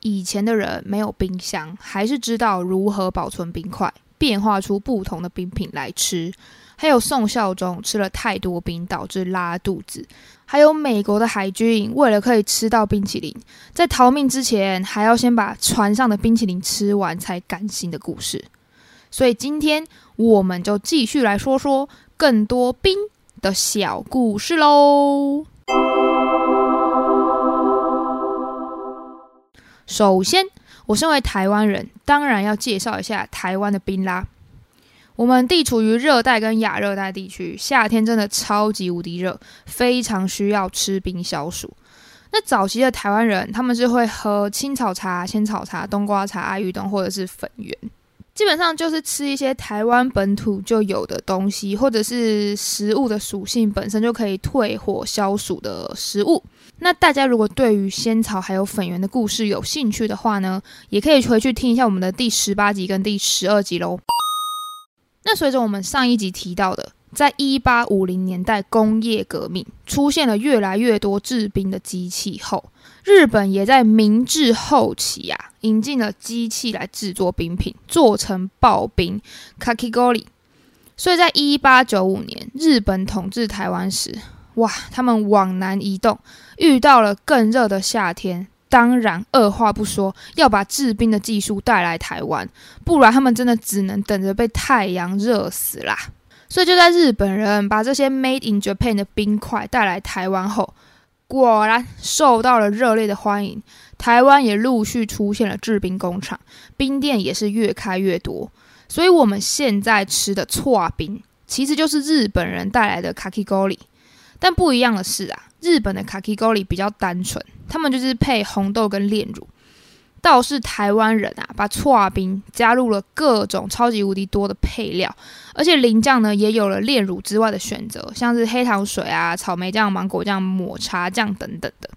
以前的人没有冰箱，还是知道如何保存冰块，变化出不同的冰品来吃。还有宋孝宗吃了太多冰导致拉肚子，还有美国的海军为了可以吃到冰淇淋，在逃命之前还要先把船上的冰淇淋吃完才甘心的故事。所以今天我们就继续来说说更多冰的小故事喽。首先，我身为台湾人，当然要介绍一下台湾的冰啦。我们地处于热带跟亚热带地区，夏天真的超级无敌热，非常需要吃冰消暑。那早期的台湾人，他们是会喝青草茶、仙草茶、冬瓜茶、阿育冻或者是粉圆。基本上就是吃一些台湾本土就有的东西，或者是食物的属性本身就可以退火消暑的食物。那大家如果对于仙草还有粉圆的故事有兴趣的话呢，也可以回去听一下我们的第十八集跟第十二集喽。那随着我们上一集提到的，在一八五零年代工业革命出现了越来越多制冰的机器后，日本也在明治后期啊。引进了机器来制作冰品，做成刨冰 （kakigori）。所以在一八九五年，日本统治台湾时，哇，他们往南移动，遇到了更热的夏天，当然二话不说要把制冰的技术带来台湾，不然他们真的只能等着被太阳热死啦。所以就在日本人把这些 Made in Japan 的冰块带来台湾后，果然受到了热烈的欢迎。台湾也陆续出现了制冰工厂，冰店也是越开越多。所以，我们现在吃的搓冰，其实就是日本人带来的卡基沟里。但不一样的是啊，日本的卡基沟里比较单纯，他们就是配红豆跟炼乳。倒是台湾人啊，把搓冰加入了各种超级无敌多的配料，而且淋酱呢也有了炼乳之外的选择，像是黑糖水啊、草莓酱、芒果酱、抹茶酱等等的。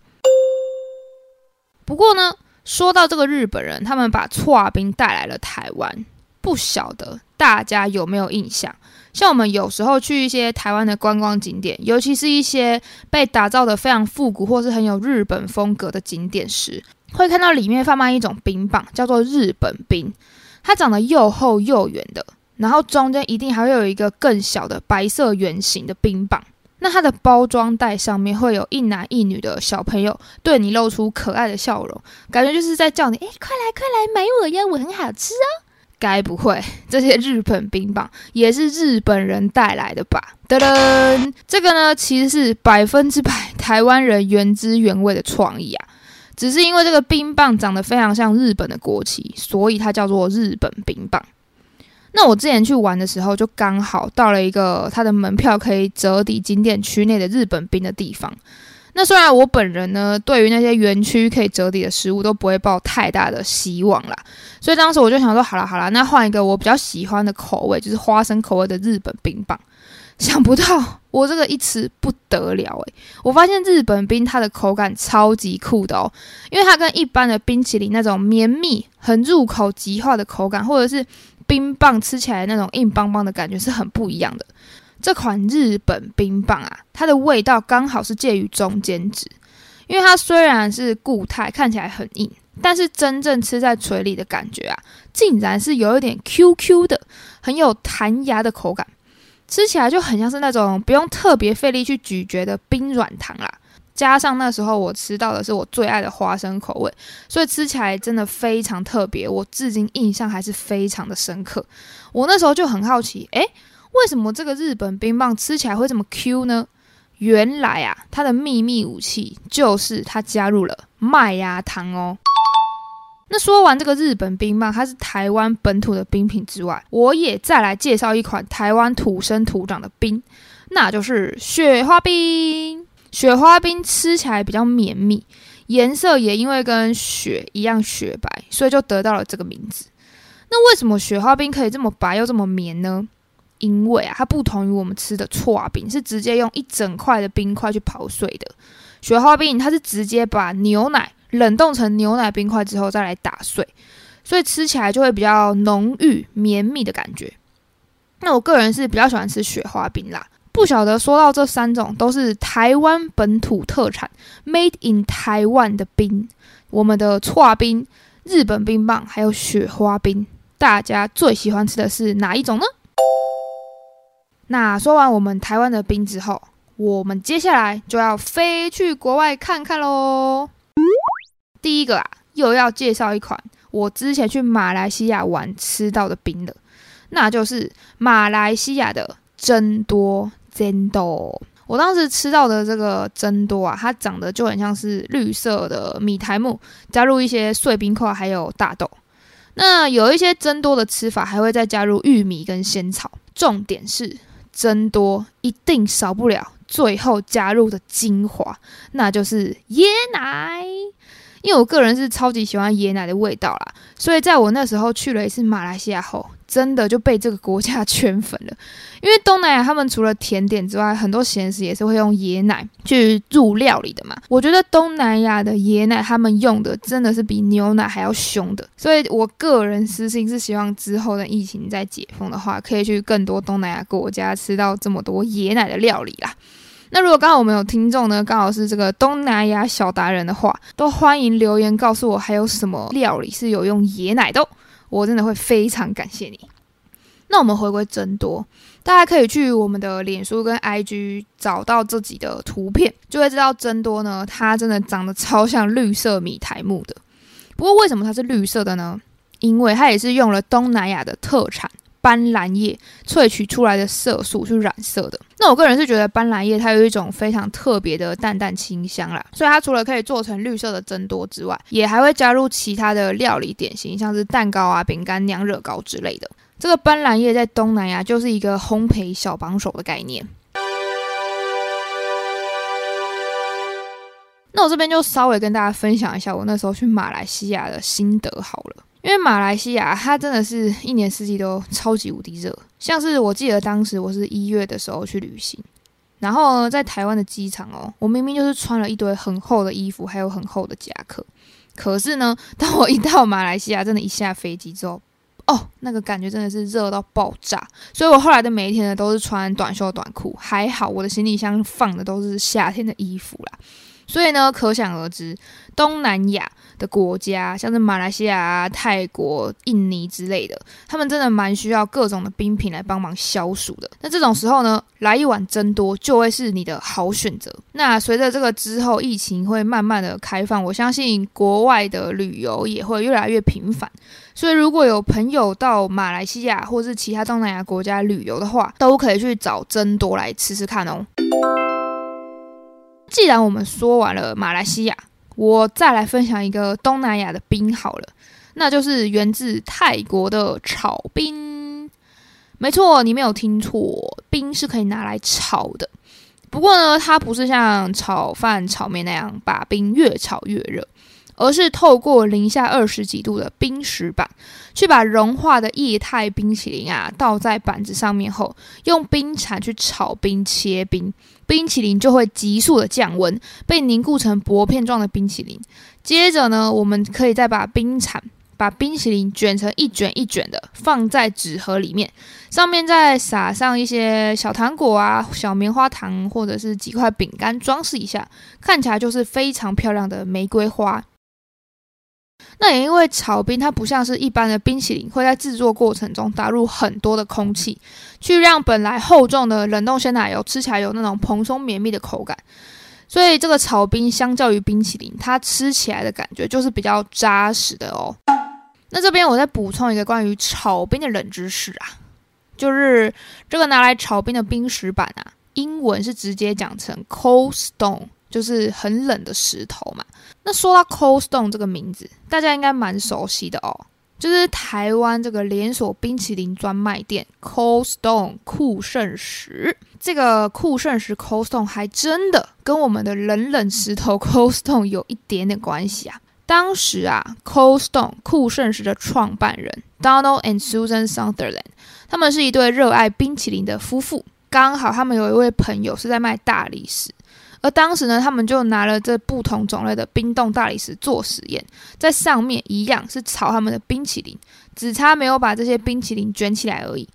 不过呢，说到这个日本人，他们把搓冰带来了台湾，不晓得大家有没有印象？像我们有时候去一些台湾的观光景点，尤其是一些被打造的非常复古或是很有日本风格的景点时，会看到里面贩卖一种冰棒，叫做日本冰。它长得又厚又圆的，然后中间一定还会有一个更小的白色圆形的冰棒。那它的包装袋上面会有一男一女的小朋友对你露出可爱的笑容，感觉就是在叫你，哎，快来快来买我呀，我很好吃哦。该不会这些日本冰棒也是日本人带来的吧？噔噔，这个呢其实是百分之百台湾人原汁原味的创意啊，只是因为这个冰棒长得非常像日本的国旗，所以它叫做日本冰棒。那我之前去玩的时候，就刚好到了一个它的门票可以折抵景点区内的日本冰的地方。那虽然我本人呢，对于那些园区可以折抵的食物都不会抱太大的希望啦，所以当时我就想说，好了好了，那换一个我比较喜欢的口味，就是花生口味的日本冰棒。想不到我这个一吃不得了诶，我发现日本冰它的口感超级酷的哦，因为它跟一般的冰淇淋那种绵密、很入口即化的口感，或者是冰棒吃起来那种硬邦邦的感觉是很不一样的。这款日本冰棒啊，它的味道刚好是介于中间值，因为它虽然是固态，看起来很硬，但是真正吃在嘴里的感觉啊，竟然是有一点 Q Q 的，很有弹牙的口感，吃起来就很像是那种不用特别费力去咀嚼的冰软糖啦。加上那时候我吃到的是我最爱的花生口味，所以吃起来真的非常特别，我至今印象还是非常的深刻。我那时候就很好奇，诶，为什么这个日本冰棒吃起来会这么 Q 呢？原来啊，它的秘密武器就是它加入了麦芽糖哦。那说完这个日本冰棒，它是台湾本土的冰品之外，我也再来介绍一款台湾土生土长的冰，那就是雪花冰。雪花冰吃起来比较绵密，颜色也因为跟雪一样雪白，所以就得到了这个名字。那为什么雪花冰可以这么白又这么绵呢？因为啊，它不同于我们吃的搓冰，是直接用一整块的冰块去刨碎的。雪花冰它是直接把牛奶冷冻成牛奶冰块之后再来打碎，所以吃起来就会比较浓郁绵密的感觉。那我个人是比较喜欢吃雪花冰啦。不晓得说到这三种都是台湾本土特产，Made in 台湾的冰，我们的搓冰、日本冰棒还有雪花冰，大家最喜欢吃的是哪一种呢？那说完我们台湾的冰之后，我们接下来就要飞去国外看看喽。第一个啊，又要介绍一款我之前去马来西亚玩吃到的冰了，那就是马来西亚的珍多珍多。我当时吃到的这个珍多啊，它长得就很像是绿色的米苔木，加入一些碎冰块，还有大豆。那有一些珍多的吃法，还会再加入玉米跟仙草。重点是。增多一定少不了最后加入的精华，那就是椰奶。因为我个人是超级喜欢椰奶的味道啦，所以在我那时候去了一次马来西亚后。真的就被这个国家 圈粉了，因为东南亚他们除了甜点之外，很多咸食也是会用椰奶去入料理的嘛。我觉得东南亚的椰奶他们用的真的是比牛奶还要凶的，所以我个人私心是希望之后的疫情在解封的话，可以去更多东南亚国家吃到这么多椰奶的料理啦。那如果刚好我们有听众呢，刚好是这个东南亚小达人的话，都欢迎留言告诉我还有什么料理是有用椰奶的。我真的会非常感谢你。那我们回归真多，大家可以去我们的脸书跟 IG 找到自己的图片，就会知道真多呢，它真的长得超像绿色米苔木的。不过为什么它是绿色的呢？因为它也是用了东南亚的特产。斑斓叶萃取出来的色素去染色的。那我个人是觉得斑斓叶它有一种非常特别的淡淡清香啦，所以它除了可以做成绿色的增多之外，也还会加入其他的料理点心，像是蛋糕啊、饼干、娘惹糕之类的。这个斑斓叶在东南亚就是一个烘焙小帮手的概念。那我这边就稍微跟大家分享一下我那时候去马来西亚的心得好了。因为马来西亚它真的是一年四季都超级无敌热，像是我记得当时我是一月的时候去旅行，然后在台湾的机场哦，我明明就是穿了一堆很厚的衣服，还有很厚的夹克，可是呢，当我一到马来西亚，真的，一下飞机之后，哦，那个感觉真的是热到爆炸，所以我后来的每一天呢，都是穿短袖短裤，还好我的行李箱放的都是夏天的衣服啦。所以呢，可想而知，东南亚的国家，像是马来西亚啊、泰国、印尼之类的，他们真的蛮需要各种的冰品来帮忙消暑的。那这种时候呢，来一碗真多就会是你的好选择。那随着这个之后疫情会慢慢的开放，我相信国外的旅游也会越来越频繁。所以如果有朋友到马来西亚或是其他东南亚国家旅游的话，都可以去找真多来吃吃看哦。既然我们说完了马来西亚，我再来分享一个东南亚的冰好了，那就是源自泰国的炒冰。没错，你没有听错，冰是可以拿来炒的。不过呢，它不是像炒饭、炒面那样把冰越炒越热。而是透过零下二十几度的冰石板，去把融化的液态冰淇淋啊倒在板子上面后，用冰铲去炒冰切冰，冰淇淋就会急速的降温，被凝固成薄片状的冰淇淋。接着呢，我们可以再把冰铲把冰淇淋卷成一卷一卷的，放在纸盒里面，上面再撒上一些小糖果啊、小棉花糖或者是几块饼干装饰一下，看起来就是非常漂亮的玫瑰花。那也因为炒冰，它不像是一般的冰淇淋，会在制作过程中打入很多的空气，去让本来厚重的冷冻鲜奶油吃起来有那种蓬松绵密的口感。所以这个炒冰相较于冰淇淋，它吃起来的感觉就是比较扎实的哦。那这边我再补充一个关于炒冰的冷知识啊，就是这个拿来炒冰的冰石板啊，英文是直接讲成 cold stone。就是很冷的石头嘛。那说到 Cold Stone 这个名字，大家应该蛮熟悉的哦。就是台湾这个连锁冰淇淋专卖店 Cold Stone 酷盛石。这个酷盛石 Cold Stone 还真的跟我们的冷冷石头 Cold Stone 有一点点关系啊。当时啊，Cold Stone 酷盛时的创办人 Donald and Susan Sutherland，他们是一对热爱冰淇淋的夫妇。刚好他们有一位朋友是在卖大理石，而当时呢，他们就拿了这不同种类的冰冻大理石做实验，在上面一样是炒他们的冰淇淋，只差没有把这些冰淇淋卷起来而已。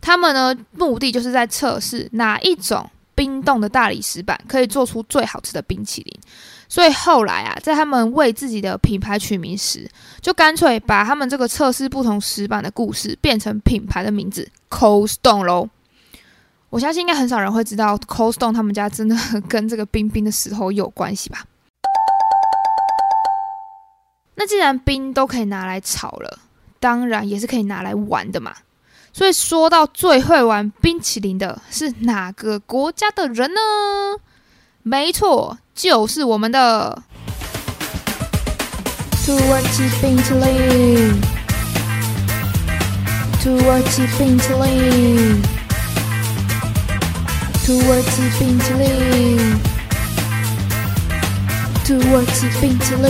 他们呢，目的就是在测试哪一种冰冻的大理石板可以做出最好吃的冰淇淋。所以后来啊，在他们为自己的品牌取名时，就干脆把他们这个测试不同石板的故事变成品牌的名字 Cold Stone 喽。我相信应该很少人会知道 Cold Stone 他们家真的 跟这个冰冰的石头有关系吧？那既然冰都可以拿来炒了，当然也是可以拿来玩的嘛。所以说到最会玩冰淇淋的是哪个国家的人呢？没错，就是我们的土耳其冰淇淋。土耳其冰淇淋，土耳其冰淇淋，土耳其冰淇淋。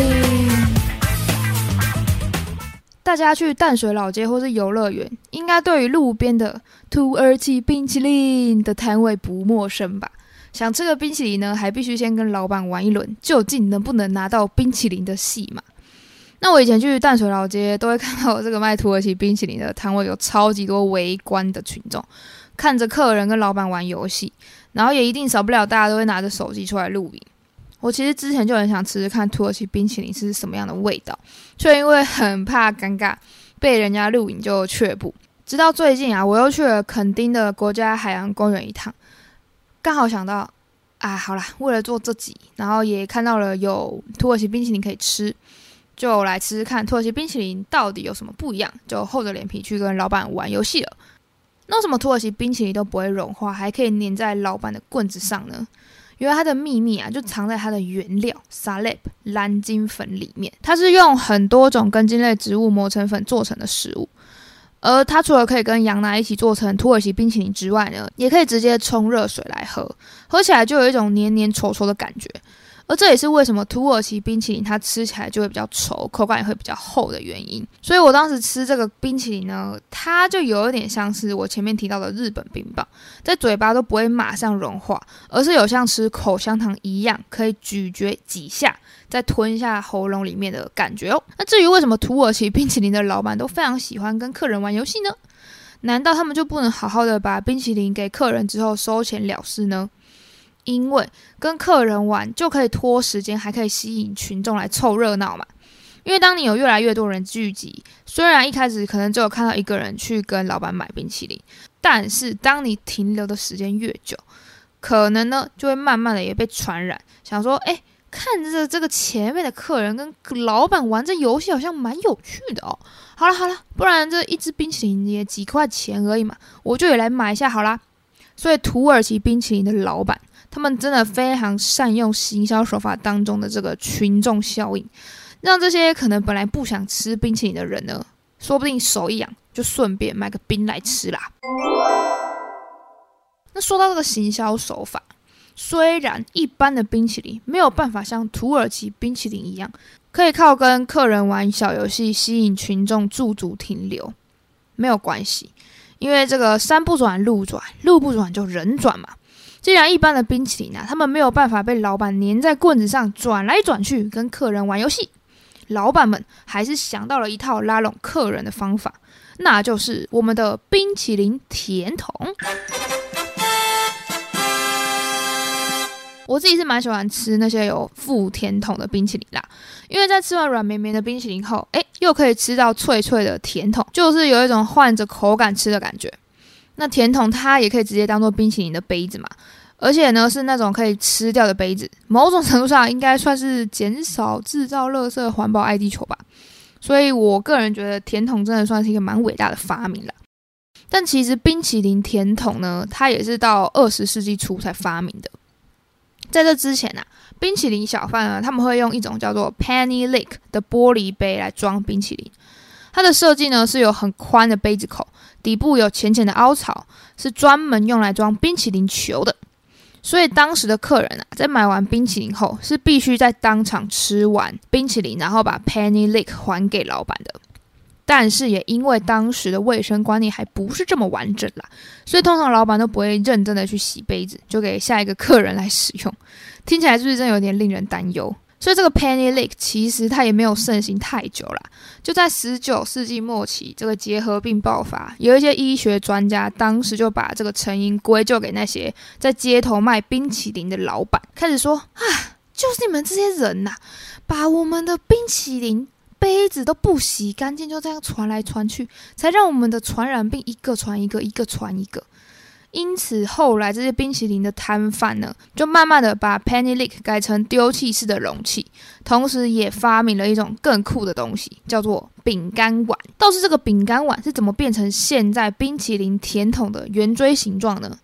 大家去淡水老街或是游乐园，应该对于路边的土耳其冰淇淋的摊位不陌生吧？想吃个冰淇淋呢，还必须先跟老板玩一轮，究竟能不能拿到冰淇淋的戏码。那我以前去淡水老街，都会看到这个卖土耳其冰淇淋的摊位有超级多围观的群众，看着客人跟老板玩游戏，然后也一定少不了大家都会拿着手机出来录影。我其实之前就很想吃吃看土耳其冰淇淋是什么样的味道，却因为很怕尴尬被人家录影就却步。直到最近啊，我又去了垦丁的国家海洋公园一趟。刚好想到，啊，好啦，为了做这集，然后也看到了有土耳其冰淇淋可以吃，就来吃吃看土耳其冰淇淋到底有什么不一样，就厚着脸皮去跟老板玩游戏了。那为什么土耳其冰淇淋都不会融化，还可以粘在老板的棍子上呢？原来它的秘密啊，就藏在它的原料 salep 蓝金粉里面。它是用很多种根茎类植物磨成粉做成的食物。而它除了可以跟羊奶一起做成土耳其冰淇淋之外呢，也可以直接冲热水来喝，喝起来就有一种黏黏稠稠的感觉。而这也是为什么土耳其冰淇淋它吃起来就会比较稠，口感也会比较厚的原因。所以我当时吃这个冰淇淋呢，它就有一点像是我前面提到的日本冰棒，在嘴巴都不会马上融化，而是有像吃口香糖一样，可以咀嚼几下，再吞一下喉咙里面的感觉哦。那至于为什么土耳其冰淇淋的老板都非常喜欢跟客人玩游戏呢？难道他们就不能好好的把冰淇淋给客人之后收钱了事呢？因为跟客人玩就可以拖时间，还可以吸引群众来凑热闹嘛。因为当你有越来越多人聚集，虽然一开始可能只有看到一个人去跟老板买冰淇淋，但是当你停留的时间越久，可能呢就会慢慢的也被传染，想说，哎，看着这个前面的客人跟老板玩这游戏好像蛮有趣的哦。好了好了，不然这一支冰淇淋也几块钱而已嘛，我就也来买一下好啦。所以土耳其冰淇淋的老板。他们真的非常善用行销手法当中的这个群众效应，让这些可能本来不想吃冰淇淋的人呢，说不定手一痒就顺便买个冰来吃啦。那说到这个行销手法，虽然一般的冰淇淋没有办法像土耳其冰淇淋一样，可以靠跟客人玩小游戏吸引群众驻足停留，没有关系，因为这个山不转路转，路不转就人转嘛。既然一般的冰淇淋啊，他们没有办法被老板粘在棍子上转来转去跟客人玩游戏，老板们还是想到了一套拉拢客人的方法，那就是我们的冰淇淋甜筒。我自己是蛮喜欢吃那些有附甜筒的冰淇淋啦，因为在吃完软绵绵的冰淇淋后，诶，又可以吃到脆脆的甜筒，就是有一种换着口感吃的感觉。那甜筒它也可以直接当做冰淇淋的杯子嘛，而且呢是那种可以吃掉的杯子，某种程度上应该算是减少制造垃圾、环保爱地球吧。所以我个人觉得甜筒真的算是一个蛮伟大的发明了。但其实冰淇淋甜筒呢，它也是到二十世纪初才发明的。在这之前啊，冰淇淋小贩呢他们会用一种叫做 Penny Lake 的玻璃杯来装冰淇淋，它的设计呢是有很宽的杯子口。底部有浅浅的凹槽，是专门用来装冰淇淋球的。所以当时的客人啊，在买完冰淇淋后，是必须在当场吃完冰淇淋，然后把 penny lick 还给老板的。但是也因为当时的卫生观念还不是这么完整啦，所以通常老板都不会认真的去洗杯子，就给下一个客人来使用。听起来是不是真有点令人担忧？所以这个 penny lick 其实它也没有盛行太久啦，就在十九世纪末期，这个结核病爆发，有一些医学专家当时就把这个成因归咎给那些在街头卖冰淇淋的老板，开始说啊，就是你们这些人呐，把我们的冰淇淋。杯子都不洗干净，就这样传来传去，才让我们的传染病一个传一个，一个传一个。因此，后来这些冰淇淋的摊贩呢，就慢慢的把 penny lick 改成丢弃式的容器，同时也发明了一种更酷的东西，叫做饼干碗。倒是这个饼干碗是怎么变成现在冰淇淋甜筒的圆锥形状呢？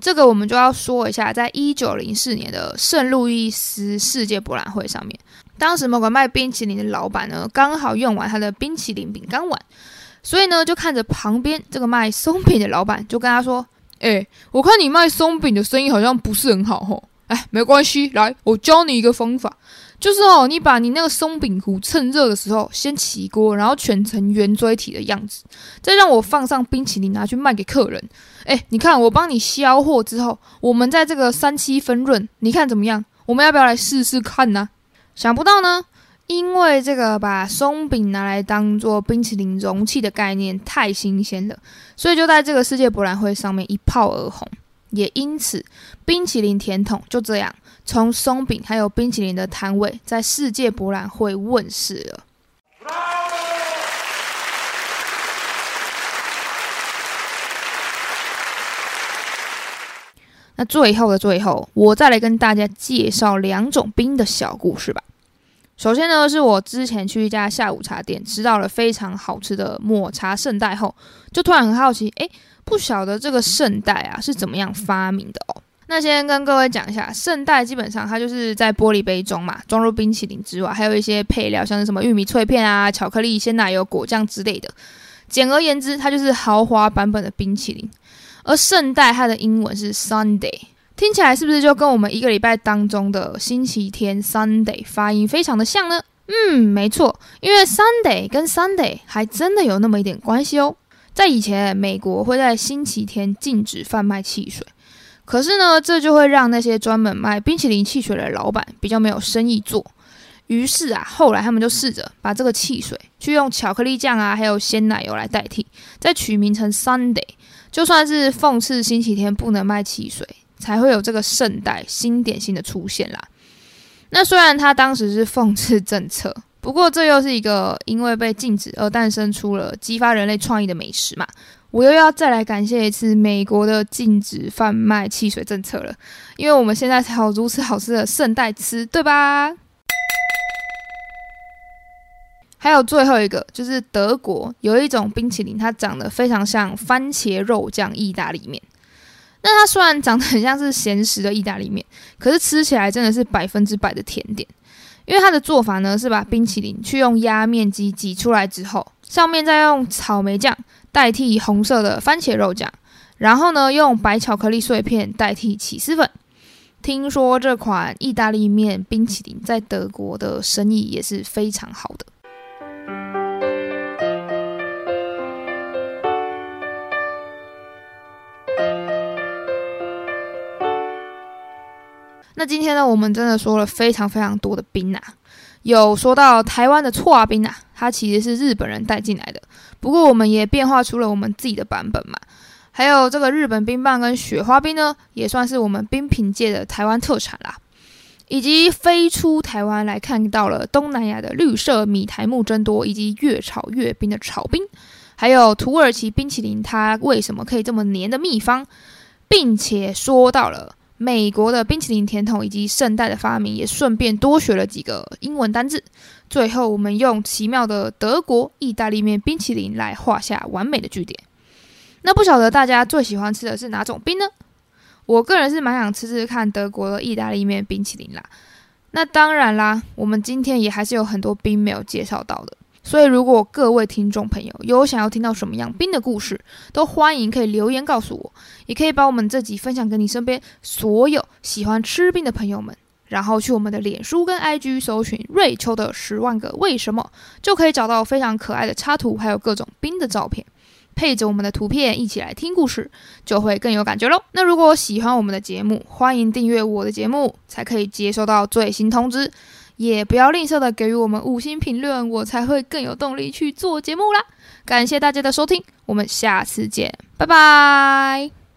这个我们就要说一下，在一九零四年的圣路易斯世界博览会上面。当时某个卖冰淇淋的老板呢，刚好用完他的冰淇淋饼干碗，所以呢，就看着旁边这个卖松饼的老板，就跟他说：“哎，我看你卖松饼的生意好像不是很好吼，哎，没关系，来，我教你一个方法，就是哦，你把你那个松饼糊趁热的时候先起锅，然后卷成圆锥体的样子，再让我放上冰淇淋拿去卖给客人。哎，你看我帮你销货之后，我们在这个三七分润，你看怎么样？我们要不要来试试看呢？”想不到呢，因为这个把松饼拿来当做冰淇淋容器的概念太新鲜了，所以就在这个世界博览会上面一炮而红。也因此，冰淇淋甜筒就这样从松饼还有冰淇淋的摊位在世界博览会问世了。那最后的最后，我再来跟大家介绍两种冰的小故事吧。首先呢，是我之前去一家下午茶店吃到了非常好吃的抹茶圣代后，就突然很好奇，诶，不晓得这个圣代啊是怎么样发明的哦。那先跟各位讲一下，圣代基本上它就是在玻璃杯中嘛，装入冰淇淋之外，还有一些配料，像是什么玉米脆片啊、巧克力、鲜奶油、果酱之类的。简而言之，它就是豪华版本的冰淇淋。而圣代它的英文是 Sunday。听起来是不是就跟我们一个礼拜当中的星期天 Sunday 发音非常的像呢？嗯，没错，因为 Sunday 跟 Sunday 还真的有那么一点关系哦。在以前，美国会在星期天禁止贩卖汽水，可是呢，这就会让那些专门卖冰淇淋汽水的老板比较没有生意做。于是啊，后来他们就试着把这个汽水去用巧克力酱啊，还有鲜奶油来代替，再取名成 Sunday，就算是讽刺星期天不能卖汽水。才会有这个圣代新点心的出现啦。那虽然他当时是讽刺政策，不过这又是一个因为被禁止而诞生出了激发人类创意的美食嘛。我又要再来感谢一次美国的禁止贩卖汽水政策了，因为我们现在才有如此好吃的圣代吃，对吧？还有最后一个就是德国有一种冰淇淋，它长得非常像番茄肉酱意大利面。那它虽然长得很像是咸食的意大利面，可是吃起来真的是百分之百的甜点。因为它的做法呢，是把冰淇淋去用压面机挤出来之后，上面再用草莓酱代替红色的番茄肉酱，然后呢用白巧克力碎片代替起司粉。听说这款意大利面冰淇淋在德国的生意也是非常好的。那今天呢，我们真的说了非常非常多的冰啊，有说到台湾的错啊冰啊，它其实是日本人带进来的，不过我们也变化出了我们自己的版本嘛。还有这个日本冰棒跟雪花冰呢，也算是我们冰品界的台湾特产啦。以及飞出台湾来看到了东南亚的绿色米苔木真多，以及越炒越冰的炒冰，还有土耳其冰淇淋它为什么可以这么黏的秘方，并且说到了。美国的冰淇淋甜筒以及圣代的发明，也顺便多学了几个英文单字。最后，我们用奇妙的德国意大利面冰淇淋来画下完美的句点。那不晓得大家最喜欢吃的是哪种冰呢？我个人是蛮想吃吃看德国的意大利面冰淇淋啦。那当然啦，我们今天也还是有很多冰没有介绍到的。所以，如果各位听众朋友有想要听到什么样冰的故事，都欢迎可以留言告诉我，也可以把我们这集分享给你身边所有喜欢吃冰的朋友们。然后去我们的脸书跟 IG 搜寻瑞秋的十万个为什么，就可以找到非常可爱的插图，还有各种冰的照片，配着我们的图片一起来听故事，就会更有感觉喽。那如果喜欢我们的节目，欢迎订阅我的节目，才可以接收到最新通知。也不要吝啬的给予我们五星评论，我才会更有动力去做节目啦。感谢大家的收听，我们下次见，拜拜。